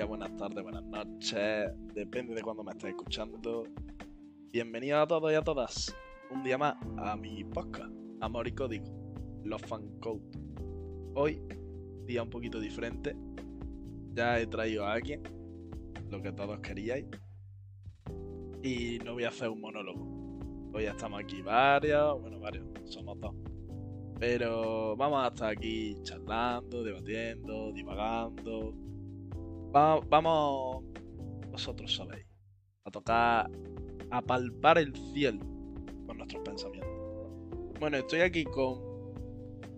buenas tardes, buenas noches, depende de cuándo me estés escuchando. Bienvenidos a todos y a todas, un día más a mi podcast, Amor y Código, los Fan Code. Hoy, día un poquito diferente, ya he traído a alguien, lo que todos queríais, y no voy a hacer un monólogo. Hoy estamos aquí varios, bueno, varios, somos dos. Pero vamos a estar aquí charlando, debatiendo, divagando. Va- vamos, vosotros sabéis, a tocar, a palpar el cielo con nuestros pensamientos. Bueno, estoy aquí con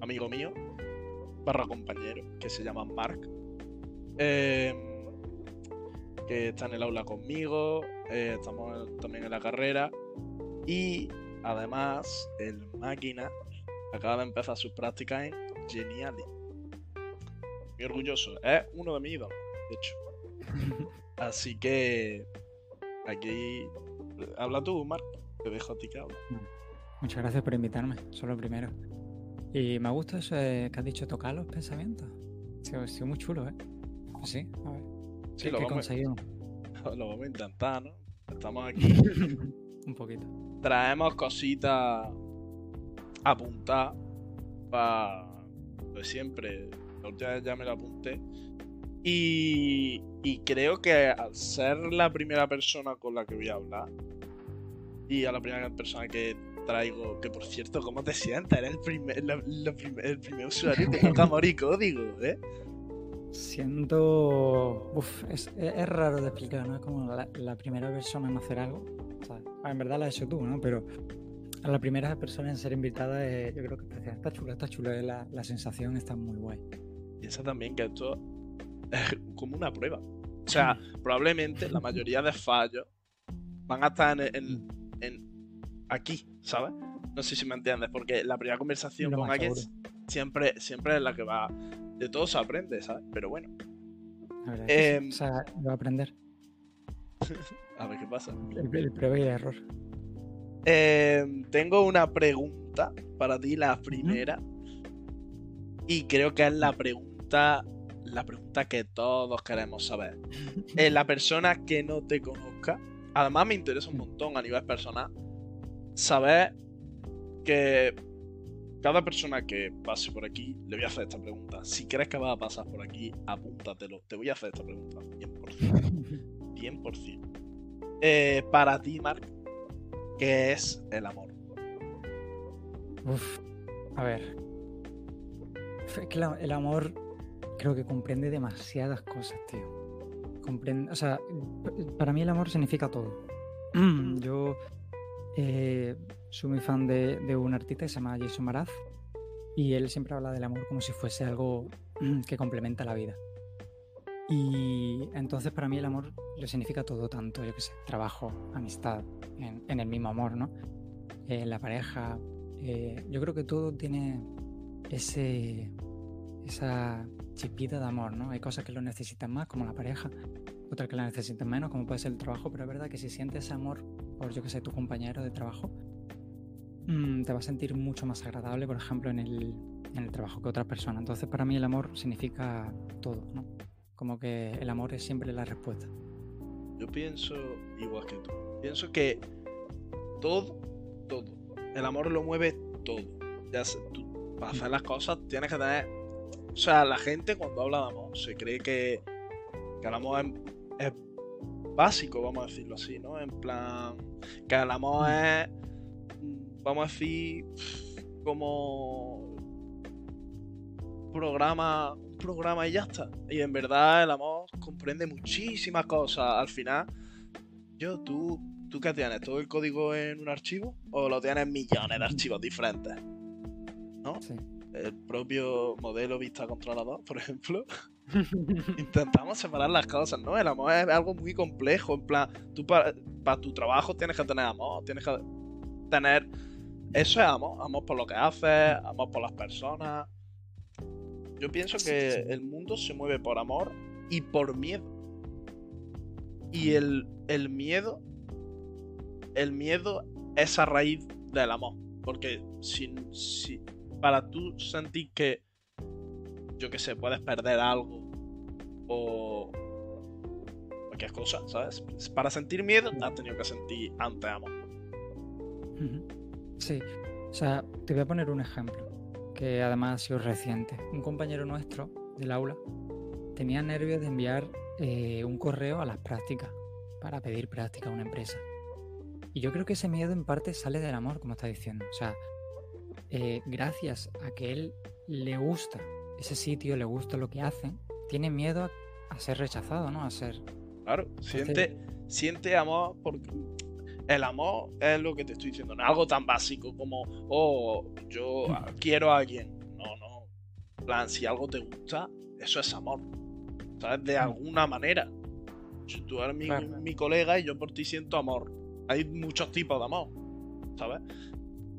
amigo mío, barra compañero, que se llama Mark. em, que está en el aula conmigo, eh, estamos también en la carrera. Y además, el máquina acaba de empezar sus prácticas en Geniali. Muy orgulloso, es uno de mis ídolos, de hecho. Así que aquí habla tú, Mark. Te dejo a ti que. Muchas gracias por invitarme, eso es lo primero. Y me gusta eso de que has dicho tocar los pensamientos. Ha sido muy chulo, ¿eh? Sí, a ver. Sí, ¿Qué, lo vamos, conseguimos? lo vamos a intentar, ¿no? Estamos aquí. Un poquito. Traemos cositas apuntadas para pues siempre. La última vez ya me lo apunté. Y, y creo que al ser la primera persona con la que voy a hablar y a la primera persona que traigo, que por cierto, ¿cómo te sientes? Eres el primer, la- la prim- el primer usuario que toca y código, ¿eh? Siento. Uf, es, es- raro de explicar, ¿no? Es como la, la primera persona en hacer algo. O sea, ah, en verdad la has hecho tú, ¿no? Pero a la primera persona en ser invitada, yo creo que. Está chula, está chula. eh, La, la sensación está muy guay. Piensa también que esto es como una prueba. O sea, probablemente la mayoría de fallos van a estar en, en- en- aquí, ¿sabes? No sé si me entiendes, porque la primera conversación Lo con alguien siempre, siempre es la que va. De todo se aprende, ¿sabes? Pero bueno, La que sí. Em, O sea, voy a aprender. a ver qué pasa. El, el prueba y el error. Eh, tengo una pregunta para ti, la primera. Y creo que es la pregunta. La pregunta que todos queremos saber. Eh, la persona que no te conozca. Además, me interesa un montón a nivel personal. Saber que cada persona que pase por aquí le voy a hacer esta pregunta. Si crees que va a pasar por aquí, apúntatelo. Te voy a hacer esta pregunta. 100%. 100%. Eh, para ti, Mark, ¿qué es el amor? Uf, a ver. El amor creo que comprende demasiadas cosas, tío. Comprende, o sea, para mí el amor significa todo. Yo eh, soy muy fan de, de un artista que se llama Jason Maraz y él siempre habla del amor como si fuese algo que complementa la vida. Y entonces para mí el amor lo significa todo, tanto, yo qué sé, trabajo, amistad, en, en el mismo amor, ¿no? Eh, la pareja, eh, yo creo que todo tiene ese, esa chispita de amor, ¿no? Hay cosas que lo necesitan más, como la pareja, otras que la necesitan menos, como puede ser el trabajo, pero es verdad que si sientes amor por, yo que sé, tu compañero de trabajo, mm, te va a sentir mucho más agradable, por ejemplo, en el, en el trabajo que otras personas. Entonces, para mí el amor significa todo, ¿no? Como que el amor es siempre la respuesta. Yo pienso igual que tú. Pienso que todo, todo. El amor lo mueve todo. Ya sé, tú, para hacer las cosas tienes que tener. O sea, la gente cuando habla de amor se cree que, que el amor es, básico, vamos a decirlo así, ¿no? En plan, que el amor es, vamos a decir, como programa, un programa y ya está. Y en verdad el amor comprende muchísimas cosas. Al final, yo, tú, ¿tú qué tienes? ¿Todo el código en un archivo? ¿O lo tienes en millones de archivos diferentes? ¿No? Sí. El propio modelo vista controlador, por ejemplo. Intentamos separar las cosas, ¿no? El amor es algo muy complejo. En plan, tú para, para tu trabajo tienes que tener amor, tienes que tener. Eso es amor, amor por lo que haces, amor por las personas. Yo pienso que el mundo se mueve por amor y por miedo. Y el, el miedo. El miedo es a raíz del amor. Porque si, si para tú sentir que, yo que sé, puedes perder algo o, cualquier cosa, ¿sabes? Para sentir miedo has tenido que sentir antes amor. Sí, o sea, te voy a poner un ejemplo que además ha sido reciente. Un compañero nuestro del aula tenía nervios de enviar eh, un correo a las prácticas para pedir práctica a una empresa. Y yo creo que ese miedo en parte sale del amor, como está diciendo. O sea, eh, gracias a que él le gusta ese sitio, le gusta lo que hacen, tiene miedo a, ser rechazado, ¿no? A ser. Claro, siente, siente amor porque el amor es lo que te estoy diciendo, no es algo tan básico como, oh, yo quiero a alguien. No, no. En plan, si algo te gusta, eso es amor. ¿Sabes? De alguna manera. Tú eres mi, mi colega y yo por ti siento amor. Hay muchos tipos de amor, ¿sabes?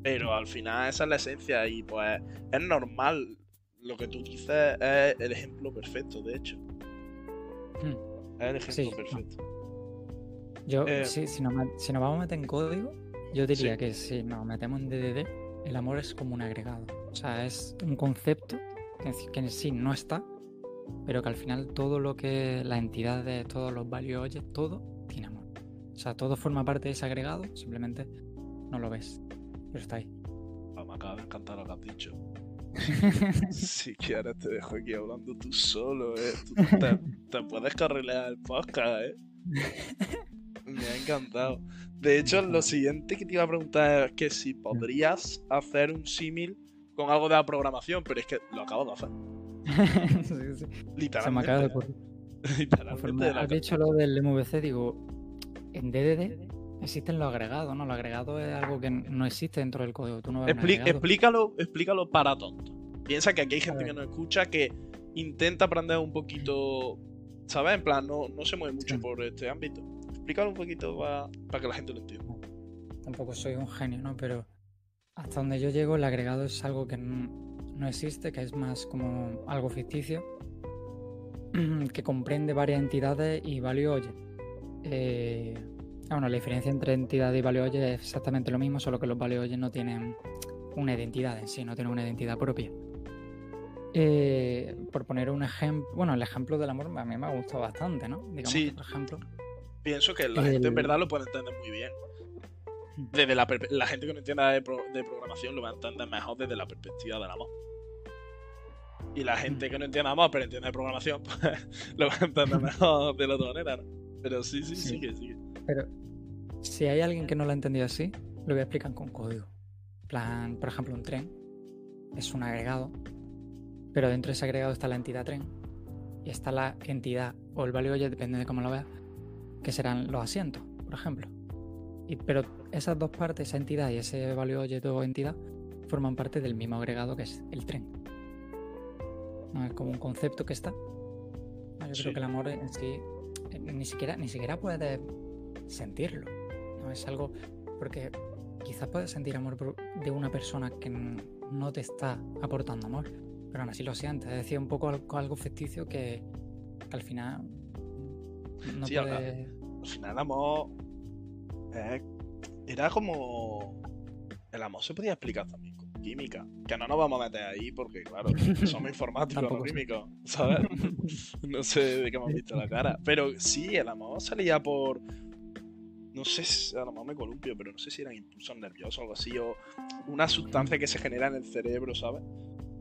Pero al final esa es la esencia y pues es normal. Lo que tú dices es el ejemplo perfecto, de hecho. Hmm. Es el ejemplo perfecto. Yo, eh, si, nos, vamos a meter en código, yo diría que si nos metemos en DDD, el amor es como un agregado. O sea, es un concepto que, en sí no está, pero que al final todo lo que la entidad de todos los value todo tiene amor. O sea, todo forma parte de ese agregado, simplemente no lo ves, pero está ahí. Ah, me acaba de encantar lo que has dicho. si quieres te dejo aquí hablando tú solo, ¿eh? te, te, puedes carrilear el podcast, ¿eh? Me ha encantado. De hecho, lo siguiente que te iba a preguntar es que si podrías hacer un símil con algo de la programación, pero es que lo acabo de hacer. sí, sí. Literalmente. Se me acaba de ocurrir. Literalmente. Has dicho lo del MVC, digo, en DDD existen los agregados, ¿no? Los agregados es algo que no existe dentro del código. Tú no explícalo, explícalo para tonto. Piensa que aquí hay gente que nos escucha que intenta aprender un poquito, ¿sabes? En plan, no, no se mueve mucho por este ámbito explícalo un poquito para que la gente lo entienda. Tampoco soy un genio, ¿no? Pero hasta donde yo llego, el agregado es algo que no, existe, que es más como algo ficticio, que comprende varias entidades y oye. Eh, bueno, la diferencia entre entidad y value oye es exactamente lo mismo, solo que los value oye no tienen una identidad en sí, no tienen una identidad propia. Eh, por poner un ejemplo, bueno, el ejemplo del amor a mí me ha gustado bastante, ¿no? Digamos sí. por ejemplo, pienso que la gente en verdad lo puede entender muy bien. Desde la, la gente que no entienda de, programación lo va a entender mejor desde la perspectiva del amor. Y la gente que no entiende amor pero entiende de programación, pues lo va a entender mejor de la otra manera. Pero sí, sí, sí, sigue, sigue. Pero si hay alguien que no lo ha entendido así, lo voy a explicar con código. plan, por ejemplo, un tren es un agregado, pero dentro de ese agregado está la entidad tren y está la entidad o el value, ya depende de cómo lo veas, que serán los asientos, por ejemplo. Y, pero esas dos partes, esa entidad y ese value object o entidad, forman parte del mismo agregado que es el tren. ¿No? Es como un concepto que está. Yo creo que el amor en sí eh, ni siquiera, ni siquiera puedes sentirlo. ¿no? Es algo. Porque quizás puedes sentir amor de una persona que no te está aportando amor, pero aún así lo sientes. Es decir, un poco algo, ficticio que, al final no puede al final el amor eh, era como... El amor se podía explicar también con química. Que no nos vamos a meter ahí porque, claro, somos informáticos, no químicos, ¿sabes? no sé de qué hemos visto la cara. Pero sí, el amor salía por... No sé, si, a lo mejor me columpio, pero no sé si eran impulsos nerviosos o algo así, o una sustancia que se genera en el cerebro, ¿sabes?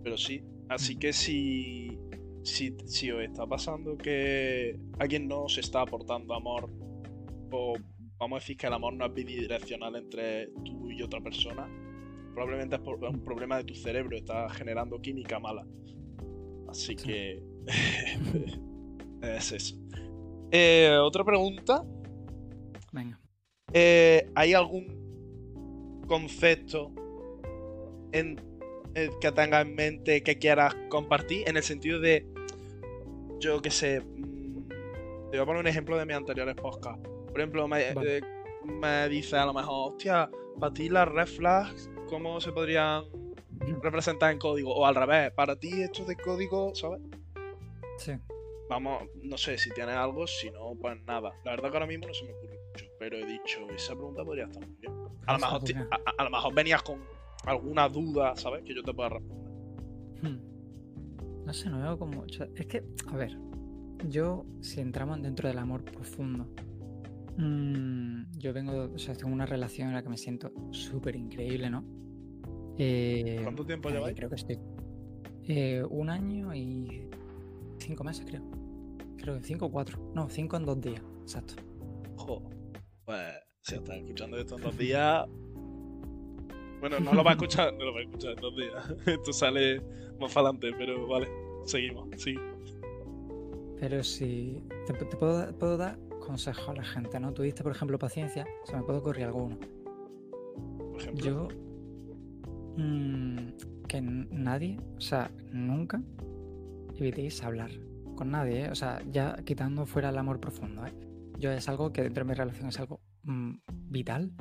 Pero sí, así que si, si, si os está pasando que alguien no os está aportando amor vamos a decir que el amor no es bidireccional entre tú y otra persona, probablemente es un problema de tu cerebro, está generando química mala. Así que es eso. Eh, otra pregunta. Venga. Eh, ¿Hay algún concepto en, que tengas en mente que quieras compartir? En el sentido de, yo qué sé, mm, te voy a poner un ejemplo de mis anteriores podcasts. Por ejemplo, eh, me, dice a lo mejor, hostia, para ti las red flags, ¿cómo se podrían representar en código? O al revés, para ti esto de código, ¿sabes? Sí. Vamos, no sé si tienes algo, si no, pues nada. La verdad que ahora mismo no se me ocurre pero he dicho, esa pregunta podría estar muy bien. A lo mejor, a, lo mejor venías con alguna duda, ¿sabes? Que yo te pueda responder. Hmm. No sé, no veo como. Es que, a ver, yo, si entramos dentro del amor profundo, mm, yo vengo, o sea, tengo una relación en la que me siento súper increíble, ¿no? Eh, ¿Cuánto tiempo eh, lleváis? Creo que estoy eh, un año y cinco meses, creo. Creo que cinco o cuatro. No, cinco en dos días, exacto. Jo, pues si estás escuchando esto en dos días. Bueno, no lo va a escuchar, no lo va a escuchar en dos días. Esto sale más adelante, pero vale, seguimos, sí. Pero si te, puedo, puedo, dar consejos a la gente, ¿no? Tú diste, por ejemplo, paciencia, o sea, me puedo correr alguno. Por ejemplo. Yo. Mmm, que nadie, o sea, nunca evitéis hablar con nadie, ¿eh? o sea, ya quitando fuera el amor profundo, ¿eh? Yo es algo que dentro de mi relación es algo mm, vital,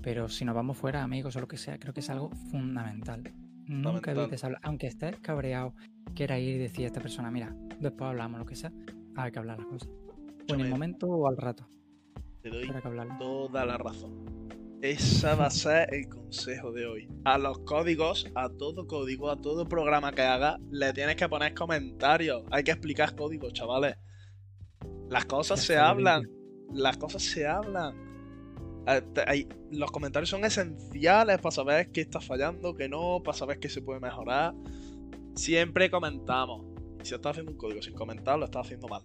pero si nos vamos fuera, amigos o lo que sea, creo que es algo fundamental. Nunca evites hablar, aunque estés cabreado, quiera ir y decir a esta persona, mira, después hablamos, lo que sea, hay que hablar las cosas. O en el momento o al rato. Te doy toda la razón. Esa va a ser el consejo de hoy. A los códigos, a todo código, a todo programa que haga, le tienes que poner comentarios. Hay que explicar códigos, chavales. Las cosas se hablan. Las cosas se hablan. Eh, los comentarios son esenciales para saber qué está fallando, qué no, para saber qué se puede mejorar. Siempre comentamos. Y si estás haciendo un código sin comentar, lo estás haciendo mal.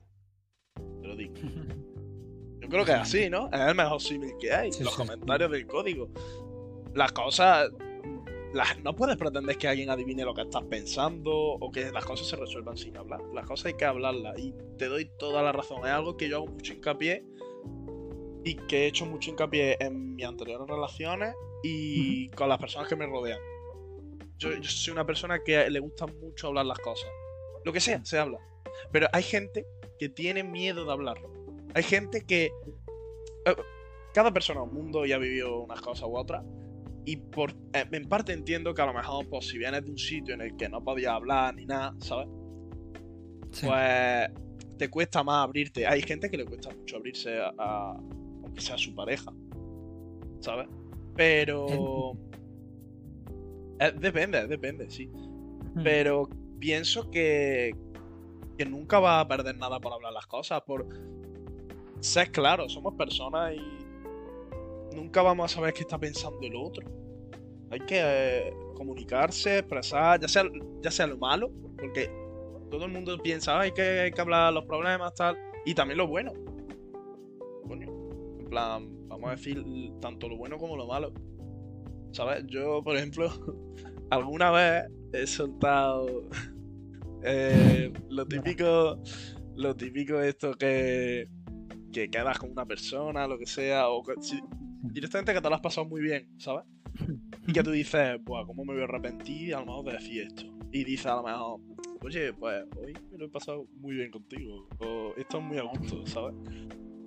Te lo digo. Yo creo que es así, ¿no? Es el mejor símil que hay. los comentarios del código. Las cosas. No puedes pretender que alguien adivine lo que estás pensando o que las cosas se resuelvan sin hablar. Las cosas hay que hablarlas. Y te doy toda la razón. Es algo que yo hago mucho hincapié y que he hecho mucho hincapié en mis anteriores relaciones y con las personas que me rodean. Yo, yo, soy una persona que le gusta mucho hablar las cosas. Lo que sea, se habla. Pero hay gente que tiene miedo de hablarlo. Hay gente que. Eh, cada persona en un mundo ya ha vivido unas cosas u otras. Y por, eh, en parte entiendo que a lo mejor, pues, si vienes de un sitio en el que no podías hablar ni nada, ¿sabes? Pues te cuesta más abrirte. Hay gente que le cuesta mucho abrirse a, aunque sea su pareja, ¿sabes? Pero eh, depende, depende, sí. Pero pienso que que nunca va a perder nada por hablar las cosas, por ser claro, somos personas y nunca vamos a saber qué está pensando el otro. Hay que eh, comunicarse, expresar, ya sea, ya sea lo malo, porque todo el mundo piensa, hay que, hay que hablar los problemas, tal, y también lo bueno. Coño, en plan, vamos a decir tanto lo bueno como lo malo. ¿Sabes? Yo, por ejemplo, alguna vez he soltado eh, lo típico, lo típico esto que que quedas con una persona, lo que sea, o directamente que te lo has pasado muy bien, ¿sabes? Y que tú dices, pues, ¿cómo me voy a arrepentir a lo mejor de decir esto? Y dices a lo mejor, oye, pues hoy me lo he pasado muy bien contigo, o esto es muy a gusto, ¿sabes?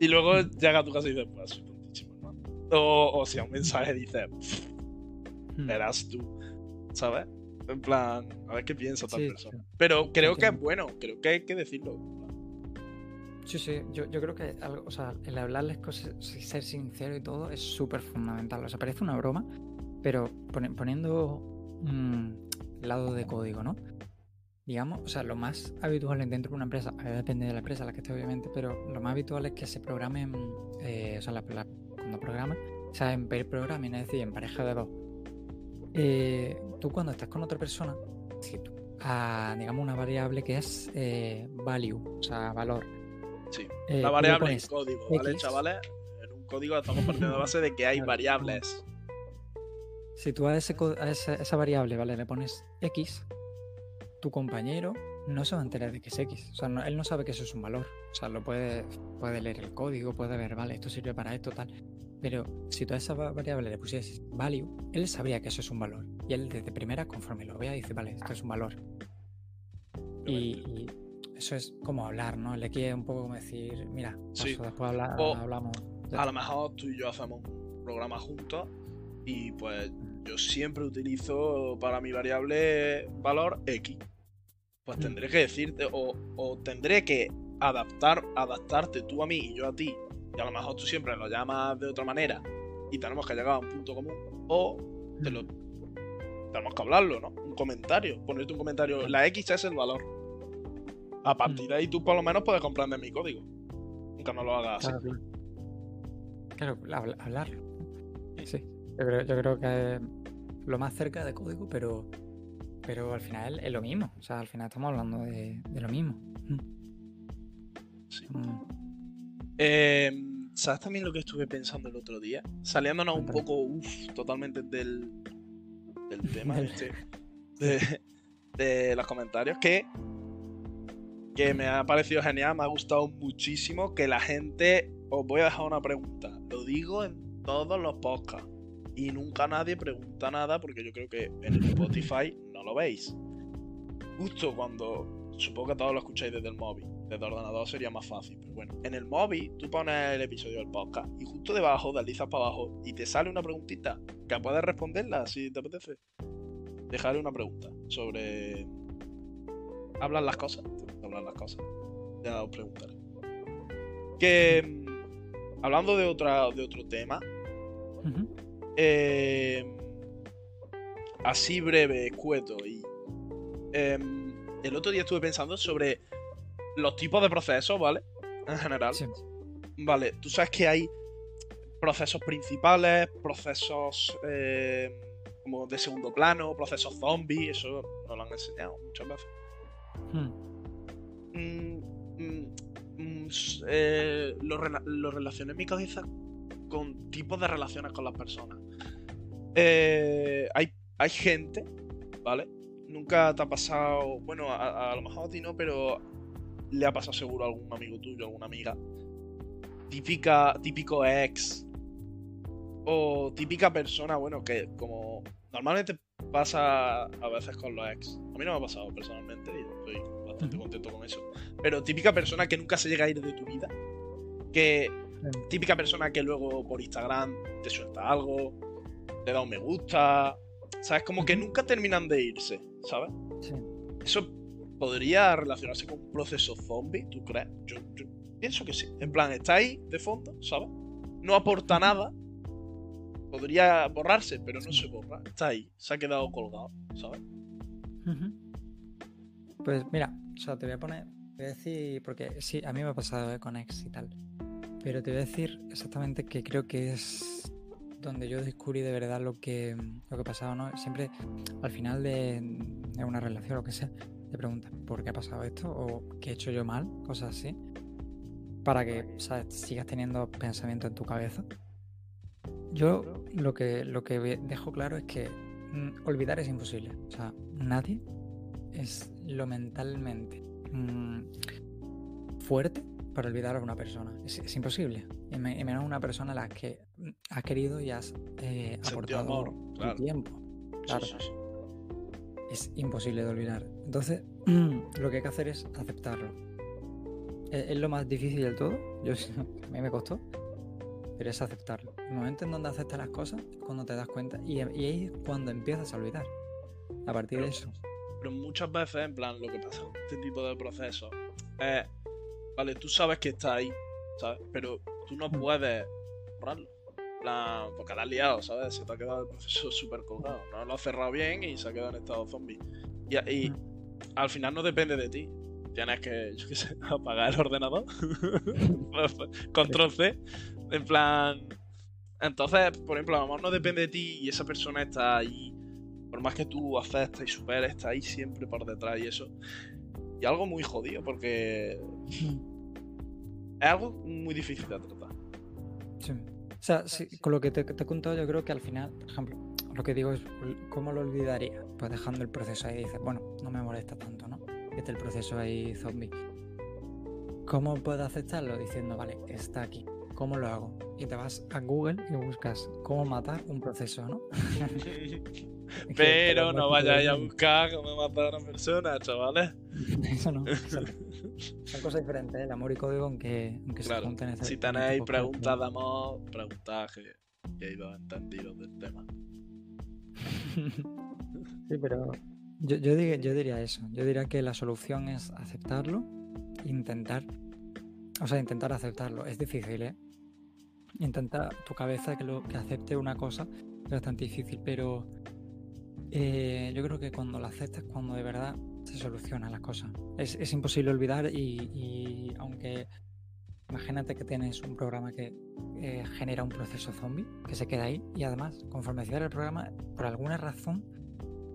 Y luego llega a tu casa y dices, pues soy tontísimo, ¿no? O, o si a un mensaje dices, verás tú, ¿sabes? En plan, a ver qué piensa tal persona. Pero creo que es bueno, creo que hay que decirlo. Sí, sí, yo, creo que o sea, el hablarles cosas, ser sincero y todo es súper fundamental. O sea, parece una broma, pero poniendo un lado de código, ¿no? Digamos, o sea, lo más habitual dentro de una empresa, depende de la empresa a la que esté obviamente, pero lo más habitual es que se programen, eh, o sea, cuando programen, o sea, en pair programming, es decir, en pareja de dos. Eh, tú cuando estás con otra persona, a, digamos, una variable que es eh, value, o sea, valor. Eh, la variable en código, ¿vale, chavales? En un código estamos partiendo de base de que hay variables. Si tú a, ese, esa, variable, ¿vale? Le pones X, tu compañero no se va a enterar de que es X. O sea, él no sabe que eso es un valor. O sea, lo puede, puede leer el código, puede ver, vale, esto sirve para esto, tal. Pero si tú a esa variable le pusieses value, él sabría que eso es un valor. Y él desde primera, conforme lo vea, dice, vale, esto es un valor. y, eso es como hablar, ¿no? Le quiere un poco como decir, mira, después hablamos. A lo mejor tú y yo hacemos un programa juntos y pues yo siempre utilizo para mi variable valor X. Pues mm. tendré que decirte, o, tendré que adaptar, adaptarte tú a mí y yo a ti. Y a lo mejor tú siempre lo llamas de otra manera y tenemos que llegar a un punto común. O te lo, mm. tenemos que hablarlo, ¿no? Un comentario, ponerte un comentario. La X es el valor A partir de ahí tú por lo menos puedes comprender mi código. Aunque no lo hagas así. Claro, claro. hablarlo. Sí, yo creo, yo creo que es lo más cerca de código, pero, pero al final es lo mismo. O sea, al final estamos hablando de, lo mismo. Sí. Mm. Eh, ¿Sabes también lo que estuve pensando el otro día? Saliéndonos un poco, uff, totalmente del, del tema este, de, los comentarios, que, que me ha parecido genial, me ha gustado muchísimo que la gente... Os voy a dejar una pregunta. Lo digo en todos los podcasts. Y nunca nadie pregunta nada porque yo creo que en el Spotify no lo veis. Justo cuando... Supongo que todos lo escucháis desde el móvil desde ordenador sería más fácil. Pero bueno, en el móvil tú pones el episodio del podcast y justo debajo deslizas para abajo y te sale una preguntita que puedes responderla si te apetece. Dejaré una pregunta sobre. Hablan las cosas. Las cosas. Ya os preguntaré. Que. Mm, hablando de, otra, de otro tema. Eh, así breve, escueto y. Em, el otro día estuve pensando sobre los tipos de procesos, ¿vale? En general. Vale, tú sabes que hay procesos principales, procesos eh, como de segundo plano, procesos zombies, eso nos lo han enseñado muchas veces. Hmm. Mm, mm, mm, eh, lo, relacioné en con tipos de relaciones con las personas. Eh, hay, hay gente, ¿vale? Nunca te ha pasado, bueno, a, a, lo mejor a ti no, pero le ha pasado seguro a algún amigo tuyo, alguna amiga. Típica, típico ex. O típica persona, bueno, que como normalmente pasa a veces con los ex. A mí no me ha pasado personalmente y estoy bastante contento con eso. Pero típica persona que nunca se llega a ir de tu vida. Que típica persona que luego por Instagram te suelta algo, te da un me gusta. ¿Sabes? Como que nunca terminan de irse, ¿sabes? Sí. Eso podría relacionarse con un proceso zombie, ¿tú crees? Yo, pienso que sí. En plan, está ahí de fondo, ¿sabes? No aporta nada. Podría borrarse, pero no se borra. Está ahí, se ha quedado colgado, ¿sabes? Pues mira, o sea, te voy a poner, te voy a decir, porque sí, a mí me ha pasado con ex y tal, pero te voy a decir exactamente que creo que es donde yo descubrí de verdad lo que, lo que pasaba, ¿no? Siempre al final de, de una relación, lo que sea, te preguntas por qué ha pasado esto o qué he hecho yo mal, cosas así, para que sigas teniendo pensamientos en tu cabeza. Yo lo que, lo que dejo claro es que mm, olvidar es imposible. O sea, nadie es lo mentalmente mm, fuerte para olvidar a una persona. Es, imposible. Y, menos una persona a la que has querido y has eh, aportado tu tiempo. Claro es imposible de olvidar. Entonces, lo que hay que hacer es aceptarlo. Es, lo más difícil del todo. Yo, a mí me costó. Pero es aceptarlo. Momento en donde aceptas las cosas cuando te das cuenta. Y, ahí es cuando empiezas a olvidar. A partir de eso. Pero muchas veces, en plan, lo que pasa con este tipo de procesos es. Vale, tú sabes que está ahí, ¿sabes? Pero tú no mm. puedes borrarlo plan, porque la has liado, ¿sabes? Se te ha quedado el proceso súper colgado. No lo has cerrado bien y se ha quedado en estado zombie. Y, al final no depende de ti. Tienes que, yo qué sé, apagar el ordenador. Control C. En plan. Entonces, por ejemplo, a lo mejor no depende de ti y esa persona está ahí. Por más que tú aceptes y superes, está ahí siempre por detrás y eso. Y algo muy jodido porque. Es algo muy difícil de tratar. Sí. O sea, con lo que te, he contado, yo creo que al final, por ejemplo, lo que digo es, ¿cómo lo olvidaría? Pues dejando el proceso ahí, dices, bueno, no me molesta tanto, ¿no? Que esté el proceso ahí zombie. ¿Cómo puedo aceptarlo? Diciendo, vale, está aquí. ¿Cómo lo hago? Y te vas a Google y buscas cómo matar un proceso, ¿no? Pero no vayáis a buscar cómo matar a una persona, chavales. Eso no. Son cosas diferentes, ¿eh? el amor y código, aunque, aunque se junten Si tenéis preguntas de amor, preguntad que, he ido entendidos del tema. sí, pero yo, yo, yo diría eso. Yo diría que la solución es aceptarlo, intentar. O sea, intentar aceptarlo. Es difícil, ¿eh? Intenta tu cabeza que, lo, que acepte una cosa es bastante difícil, pero eh, yo creo que cuando lo aceptas, cuando de verdad se solucionan las cosas. Es, es imposible olvidar y, aunque imagínate que tienes un programa que genera un proceso zombie, que se queda ahí y además, conforme cierra el programa, por alguna razón,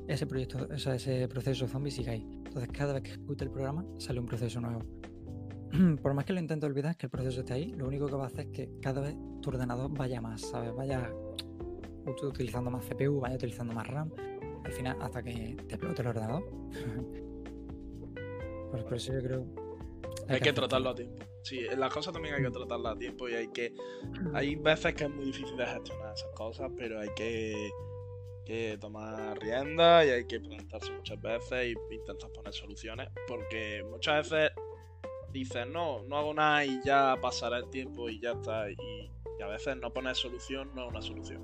ese proyecto, o sea, ese proceso zombie sigue ahí. Entonces, cada vez que ejecute el programa, sale un proceso nuevo. por más que lo intente olvidar, que el proceso esté ahí, lo único que va a hacer es que cada vez tu ordenador vaya más, ¿sabes? Vaya ut- utilizando más CPU, vaya utilizando más RAM, al final hasta que te explote el ordenador. pues por eso yo creo... Hay que tratarlo aceptarlo. a tiempo. Sí, las cosas también hay que tratarlas a tiempo y hay que. Hay veces que es muy difícil de gestionar esas cosas, pero hay que, que tomar rienda y hay que preguntarse muchas veces y intentar poner soluciones. Porque muchas veces dices, no, no hago nada y ya pasará el tiempo y ya está. Y, y a veces no poner solución no es una solución.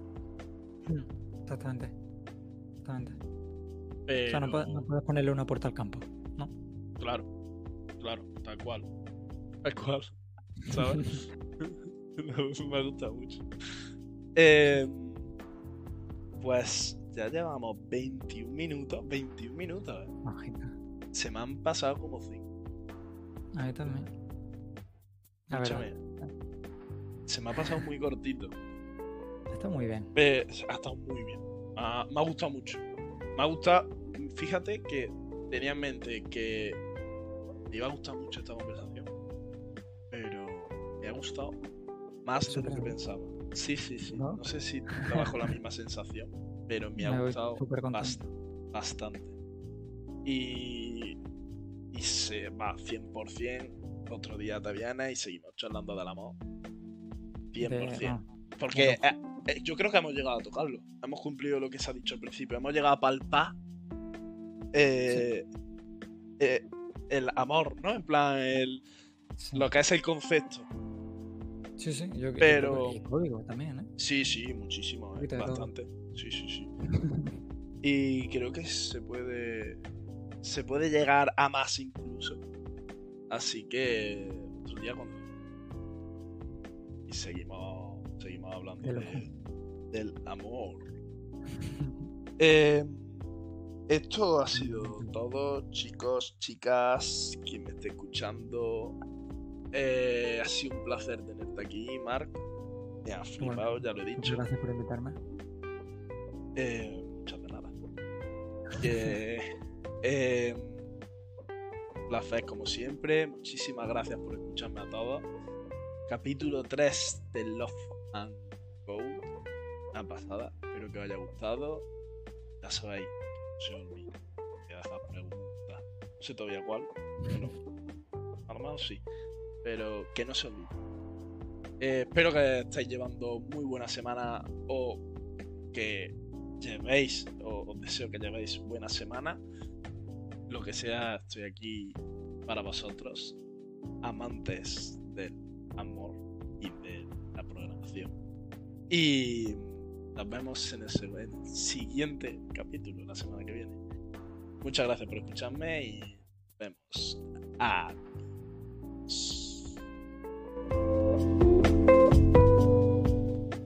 Exactamente. Exactamente. Pero, O sea, no puedes, no puedes ponerle una puerta al campo. ¿no? Claro, claro, tal cual. Tal cual. ¿Sabes? Me gusta mucho. Eh, pues ya llevamos 21 minutos. 21 minutos. ¿eh? Se me han pasado como 5. A mí también. Verdad. Escúchame. Se me ha pasado muy cortito. Está muy bien. Eh, ha estado muy bien. Ah, me ha gustado mucho. Me ha gustado. Fíjate que tenía en mente que me iba a gustar mucho esta conversación. Pero me ha gustado más de lo que pensaba. Sí, sí, sí. ¿No? No, sé si trabajo la misma sensación, pero me ha Me gustado bast- bastante. Y, y se va 100%. Otro día te vienes y seguimos charlando del amor. 100%. De- Porque eh, eh, yo creo que hemos llegado a tocarlo. Hemos cumplido lo que se ha dicho al principio. Hemos llegado a palpar eh, eh, el amor, ¿no? En plan, el- sí. lo que es el concepto. Sí, sí. Yo, yo Pero- creo que- y código también, ¿eh? Sí, sí, muchísimo, bastante. Sí, sí, sí. Y creo que se puede. Se puede llegar a más incluso. Así que otro día cuando. Y seguimos. Seguimos hablando Del de- del amor. Eh, esto ha sido todo, chicos, chicas, quien me esté escuchando. Eh, ha sido un placer tenerte aquí, Mark. Me ha flipado, ya lo he Muchas dicho. gracias por invitarme. Eh, muchas de nada. Eh, eh, placer como siempre. Muchísimas gracias por escucharme a todos. Capítulo 3 de Love and Code. Una pasada. Espero que os haya gustado. Ya sabéis, no se olvide de dejar preguntas. No sé todavía cuál, pero a lo mejor sí. Pero que no se olvide. Eh, espero que estéis llevando muy buena semana o que llevéis, o os deseo que llevéis buena semana. Lo que sea, estoy aquí para vosotros, amantes del amor y de la programación. Y nos vemos en el siguiente capítulo, la semana que viene. Muchas gracias por escucharme y nos vemos. Adiós.